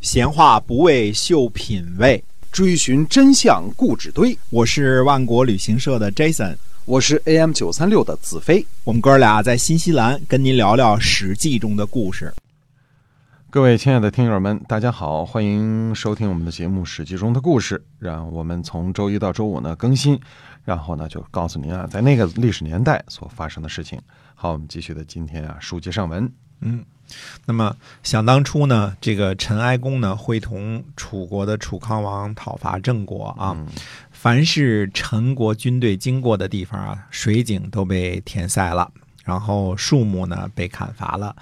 闲话不为秀品味，追寻真相故纸堆。我是万国旅行社的 Jason，我是 AM 九三六的子飞。我们哥俩在新西兰跟您聊聊《史记》中的故事。各位亲爱的听友们，大家好，欢迎收听我们的节目《史记》中的故事。让我们从周一到周五呢更新，然后呢就告诉您啊，在那个历史年代所发生的事情。好，我们继续的今天啊，书接上文。嗯，那么想当初呢，这个陈哀公呢，会同楚国的楚康王讨伐郑国啊。凡是陈国军队经过的地方啊，水井都被填塞了，然后树木呢被砍伐了。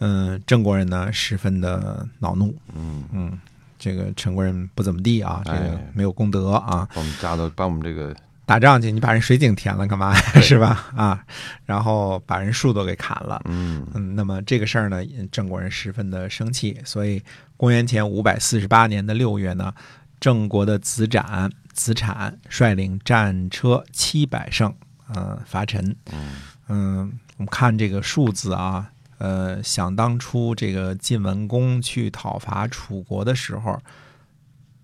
嗯，郑国人呢十分的恼怒。嗯嗯，这个陈国人不怎么地啊，这个哎没有功德啊。把我们家的把我们这个打仗去，你把人水井填了干嘛？是吧？啊，然后把人树都给砍了。嗯嗯，那么这个事儿呢，郑国人十分的生气，所以公元前五百四十八年的六月呢，郑国的子展、子产率领战车七百乘，呃，伐陈。嗯，我们看这个数字啊，呃，想当初这个晋文公去讨伐楚国的时候，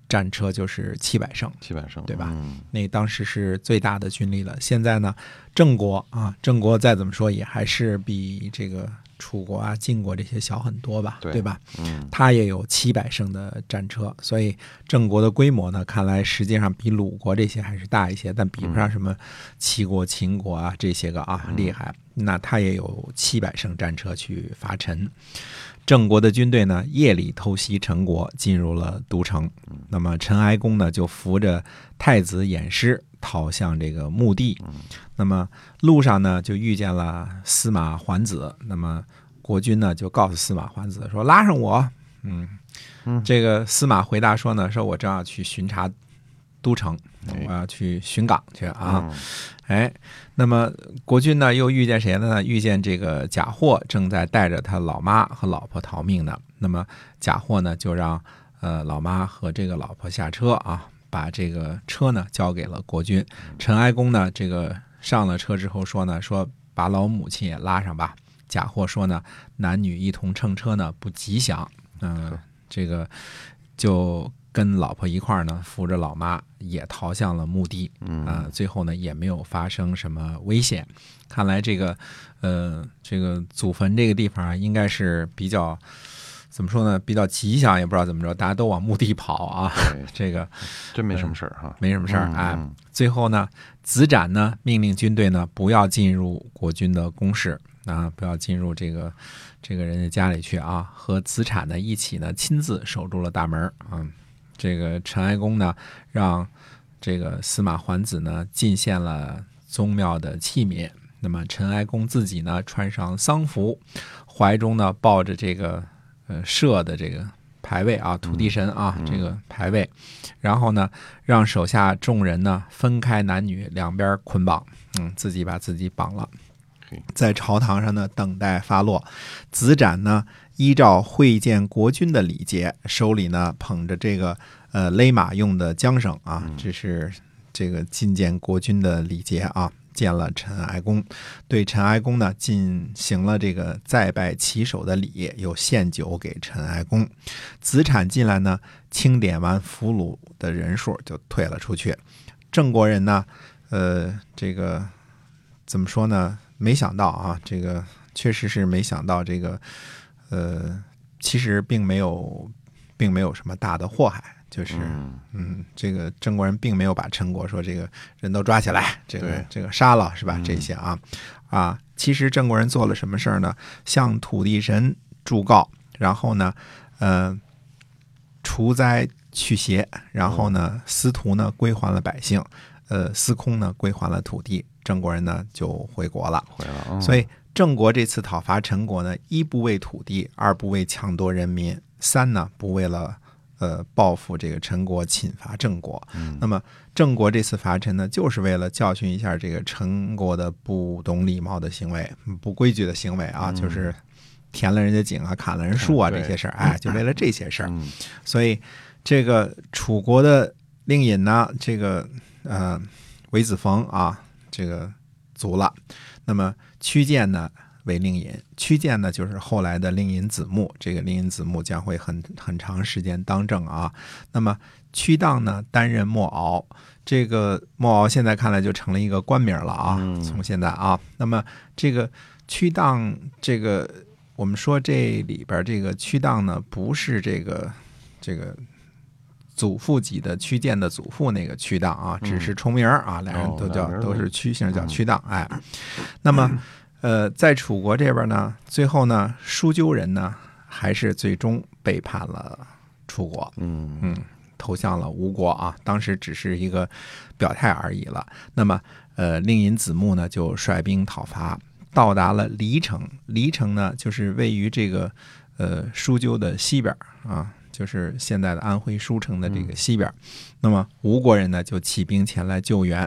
战车就是七百乘。七百胜，对吧嗯那当时是最大的军力了。现在呢，郑国啊，郑国再怎么说也还是比这个楚国啊、晋国这些小很多吧，对吧？嗯他也有七百乘的战车，所以郑国的规模呢，看来实际上比鲁国这些还是大一些，但比不上什么齐国、秦国啊这些个啊厉害。那他也有七百乘战车去伐陈。郑国的军队呢，夜里偷袭陈国，进入了都城。那么陈哀公呢，就扶着太子偃师逃向这个墓地。那么路上呢，就遇见了司马桓子。那么国君呢，就告诉司马桓子说：“拉上我。”嗯，这个司马回答说呢：“说我正要去巡查都城，哎我要去巡岗去啊。嗯哎，那么国君呢又遇见谁了呢？遇见这个贾货正在带着他老妈和老婆逃命呢。那么贾货呢就让呃老妈和这个老婆下车啊，把这个车呢交给了国君。陈哀公呢这个上了车之后说呢，说把老母亲也拉上吧。贾货说呢，男女一同乘车呢不吉祥。嗯、这个就跟老婆一块儿呢，扶着老妈也逃向了墓地。嗯啊、最后呢也没有发生什么危险。看来这个呃这个祖坟这个地方啊，应该是比较怎么说呢？比较吉祥，也不知道怎么着，大家都往墓地跑啊。这个真没什么事儿哈，没什么事儿嗯哎。嗯最后呢，子展呢命令军队呢不要进入国军的宫室啊，不要进入这个这个人家家里去啊，和子产呢一起呢亲自守住了大门啊。这个陈哀公呢让这个司马桓子呢进献了宗庙的器皿，那么陈哀公自己呢穿上丧服，怀中呢抱着这个呃社的这个牌位啊，土地神啊、这个牌位，然后呢让手下众人呢分开男女两边捆绑，嗯，自己把自己绑了，在朝堂上呢等待发落。子展呢依照会见国君的礼节，手里呢捧着这个呃勒马用的缰绳啊，这是这个觐见国君的礼节啊。见了陈哀公，对陈哀公呢进行了这个再拜旗手的礼，又献酒给陈哀公。子产进来呢，清点完俘虏的人数就退了出去。郑国人呢，呃，这个怎么说呢？没想到啊，这个确实是没想到，这个呃，其实并没有，并没有什么大的祸害，就是嗯嗯，这个郑国人并没有把陈国说这个人都抓起来，这个这个杀了是吧？嗯这些啊啊，其实郑国人做了什么事儿呢？向土地神祝告，然后呢，呃，除灾去邪，然后呢，司徒呢归还了百姓，呃，司空呢归还了土地，郑国人呢就回国了。回了啊，所以郑国这次讨伐陈国呢，一不为土地，二不为抢夺人民，三呢不为了呃报复这个陈国侵伐郑国。那么郑国这次伐陈呢，就是为了教训一下这个陈国的不懂礼貌的行为、不规矩的行为啊，就是填了人家井啊、砍了人树啊对这些事儿，哎，就为了这些事儿。嗯所以这个楚国的令尹呢，这个呃韦子冯啊，这个卒了。那么屈建呢为令尹，屈建呢就是后来的令尹子木。这个令尹子木将会很很长时间当政啊。那么屈荡呢担任莫敖，这个莫敖现在看来就成了一个官名了啊。嗯从现在啊，那么这个屈荡这个我们说这里边这个屈荡呢不是这个这个。祖父级的屈建的祖父那个屈荡啊，只是重名啊，俩人都叫都是屈姓，叫嗯屈当。哎，那么呃，在楚国这边呢，最后呢，舒鸠人呢，还是最终背叛了楚国，嗯嗯，投向了吴国啊。当时只是一个表态而已了。那么，呃，令尹子木呢，就率兵讨伐，到达了黎城。黎城呢，就是位于这个呃舒鸠的西边儿啊，就是现在的安徽舒城的这个西边儿。那么吴国人呢，就起兵前来救援。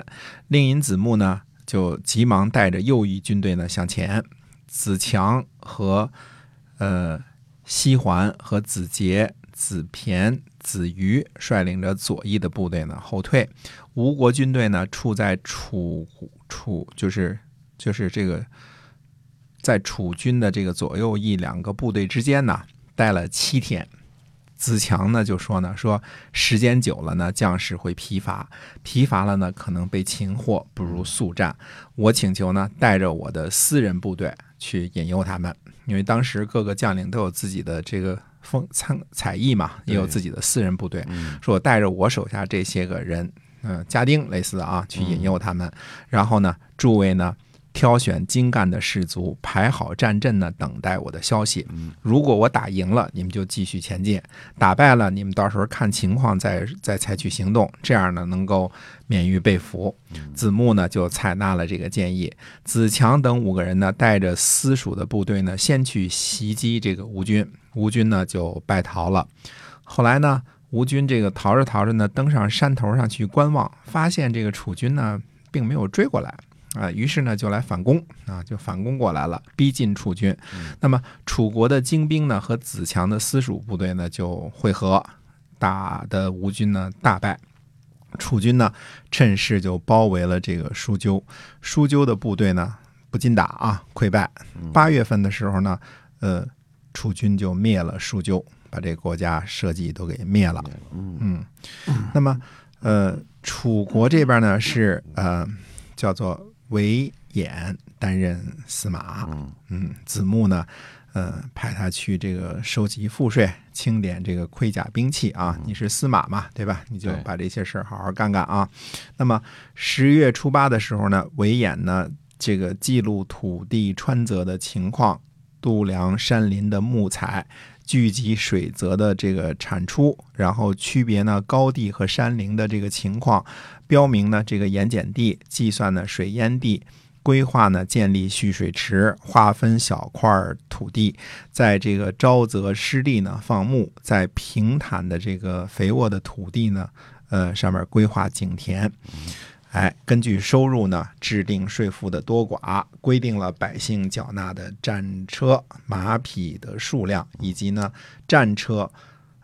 令尹子木呢，就急忙带着右翼军队呢向前。子强和呃西环和子杰、子骈、子瑜率领着左翼的部队呢后退。吴国军队呢处在楚楚就是就是这个在楚军的这个左右翼两个部队之间呢待了七天。子强呢就说呢说时间久了呢将士会疲乏，疲乏了呢可能被擒获，不如速战。我请求呢带着我的私人部队去引诱他们，因为当时各个将领都有自己的这个风参才艺嘛，也有自己的私人部队。嗯说我带着我手下这些个人，嗯、家丁类似的啊，去引诱他们。然后呢，诸位呢挑选精干的士卒，排好战阵呢，等待我的消息。嗯如果我打赢了，你们就继续前进；打败了，你们到时候看情况再再采取行动，这样呢能够免于被俘。子木呢就采纳了这个建议。子强等五个人呢带着私属的部队呢，先去袭击这个吴军，吴军呢就败逃了。后来呢，吴军这个逃着逃着呢，登上山头上去观望，发现这个楚军呢并没有追过来。啊，于是呢就来反攻啊，就反攻过来了，逼近楚军。那么楚国的精兵呢和子强的私属部队呢就会合，打的吴军呢大败。楚军呢趁势就包围了这个舒鸠，舒鸠的部队呢不禁打啊，溃败。八月份的时候呢，呃，楚军就灭了舒鸠，把这个国家社稷都给灭了。嗯嗯，那么呃，楚国这边呢是呃叫做韦衍担任司马，嗯嗯，子木呢，呃，派他去这个收集赋税，清点这个盔甲兵器啊。你是司马嘛，对吧？你就把这些事儿好好干干啊。那么十月初八的时候呢，韦衍呢，这个记录土地川泽的情况，度量山林的木材。聚集水泽的这个产出，然后区别呢高地和山林的这个情况，标明呢这个盐碱地，计算呢水淹地，规划呢建立蓄水池，划分小块土地，在这个沼泽湿地呢放牧，在平坦的这个肥沃的土地呢，呃上面规划井田。哎，根据收入呢，制定税赋的多寡，规定了百姓缴纳的战车、马匹的数量，以及呢战车、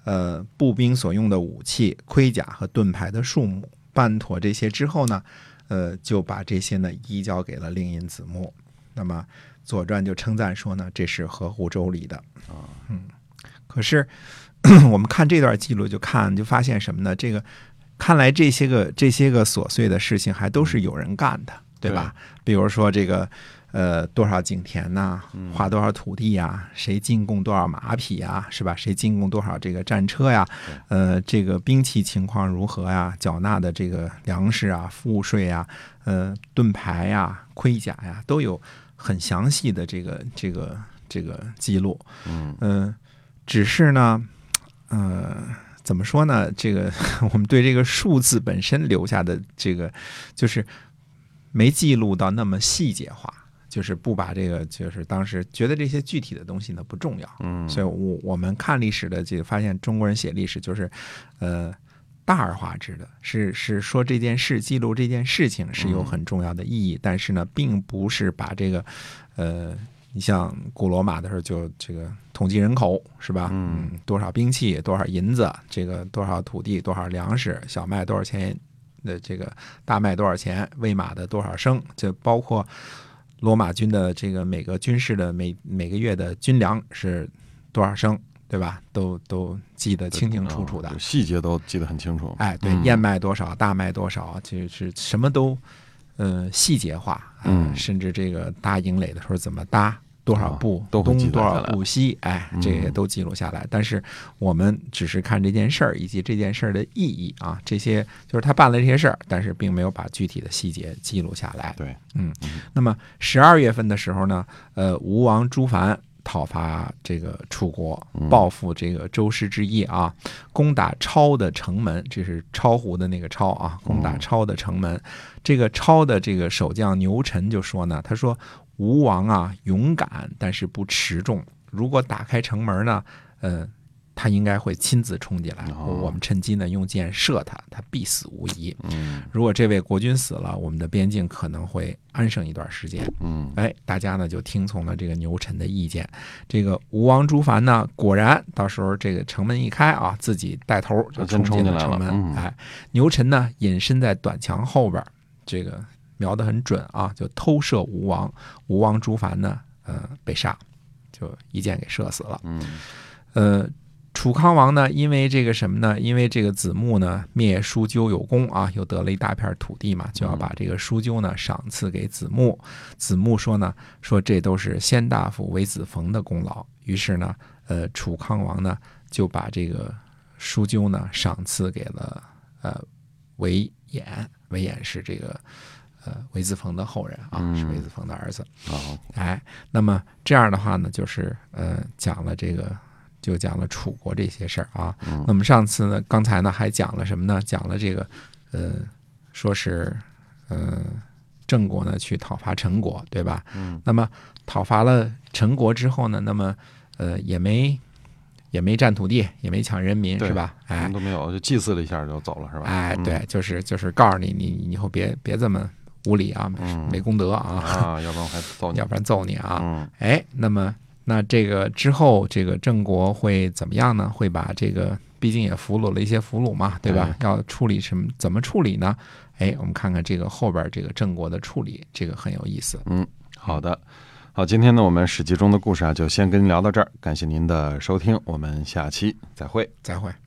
呃步兵所用的武器、盔甲和盾牌的数目。办妥这些之后呢，呃，就把这些呢移交给了令尹子木。那么《左传》就称赞说呢，这是合乎周礼的。啊，嗯，可是 我们看这段记录，就看就发现什么呢？这个看来这些个这些个琐碎的事情还都是有人干的，对吧？比如说这个呃多少井田呐、划多少土地呀、谁进贡多少马匹呀，是吧？谁进贡多少这个战车呀？呃，这个兵器情况如何呀？缴纳的这个粮食啊、赋税啊、呃盾牌呀、盔甲呀，都有很详细的这个这个这个记录。嗯嗯，只是呢，呃，怎么说呢？这个 我们对这个数字本身留下的这个，就是没记录到那么细节化，就是不把这个，就是当时觉得这些具体的东西呢不重要。嗯，所以我我们看历史的这个发现，中国人写历史就是，呃，大而化之的，是是说这件事记录这件事情是有很重要的意义，但是呢，并不是把这个，呃，你像古罗马的时候就这个统计人口是吧？嗯多少兵器，多少银子，这个多少土地，多少粮食，小麦多少钱的这个大麦多少钱，喂马的多少升，这包括。罗马军的这个每个军事的每每个月的军粮是多少升，对吧？都都记得清清楚楚的哦。细节都记得很清楚。哎，对，嗯燕麦多少，大麦多少，就是什么都，呃，细节化，啊嗯。甚至这个搭营垒的时候怎么搭，多少步，哦都东多少步西，哎，嗯。这些都记录下来。但是我们只是看这件事儿以及这件事儿的意义啊，这些就是他办了这些事儿，但是并没有把具体的细节记录下来。对，那么十二月份的时候呢，呃，吴王朱凡讨伐这个楚国，报复这个周师之役啊，攻打超的城门，这是超湖的那个超啊，攻打超的城门。这个超的这个守将牛臣就说呢，他说吴王啊勇敢，但是不持重，如果打开城门呢，呃。他应该会亲自冲进来，哦我们趁机呢用箭射他，他必死无疑。嗯如果这位国君死了，我们的边境可能会安生一段时间。嗯哎，大家呢就听从了这个牛臣的意见。这个吴王朱凡呢，果然到时候这个城门一开啊，自己带头就冲冲进了城门。嗯哎，牛臣呢隐身在短墙后边，这个瞄得很准啊，就偷射吴王。吴王朱凡呢，呃，被杀，就一箭给射死了。嗯呃，楚康王呢，因为这个什么呢？因为这个子木呢灭叔纠有功啊，又得了一大片土地嘛，就要把这个叔纠呢赏赐给子木。子木说呢，说这都是先大夫韦子冯的功劳。于是呢，呃，楚康王呢就把这个叔纠呢赏赐给了呃韦衍，韦衍是这个呃韦子冯的后人啊，嗯是韦子冯的儿子。好哎，那么这样的话呢，就是呃讲了这个，就讲了楚国这些事儿啊。嗯那么上次呢，刚才呢还讲了什么呢？讲了这个，呃，说是呃郑国呢去讨伐陈国，对吧？嗯。那么讨伐了陈国之后呢，那么呃也没也没占土地，也没抢人民，是吧？哎什么，都没有，就祭祀了一下就走了，是吧？哎，嗯对，就是就是告诉你，你你以后别别这么无理啊，嗯没功德啊，啊，要不然我还揍你 要。不然揍你啊。嗯哎，那么那这个之后，这个郑国会怎么样呢？会把这个，毕竟也俘虏了一些俘虏嘛，对吧？要处理什么？怎么处理呢？哎，我们看看这个后边这个郑国的处理，这个很有意思。嗯好的，好，今天呢，我们史记中的故事啊，就先跟您聊到这儿，感谢您的收听，我们下期再会。再会。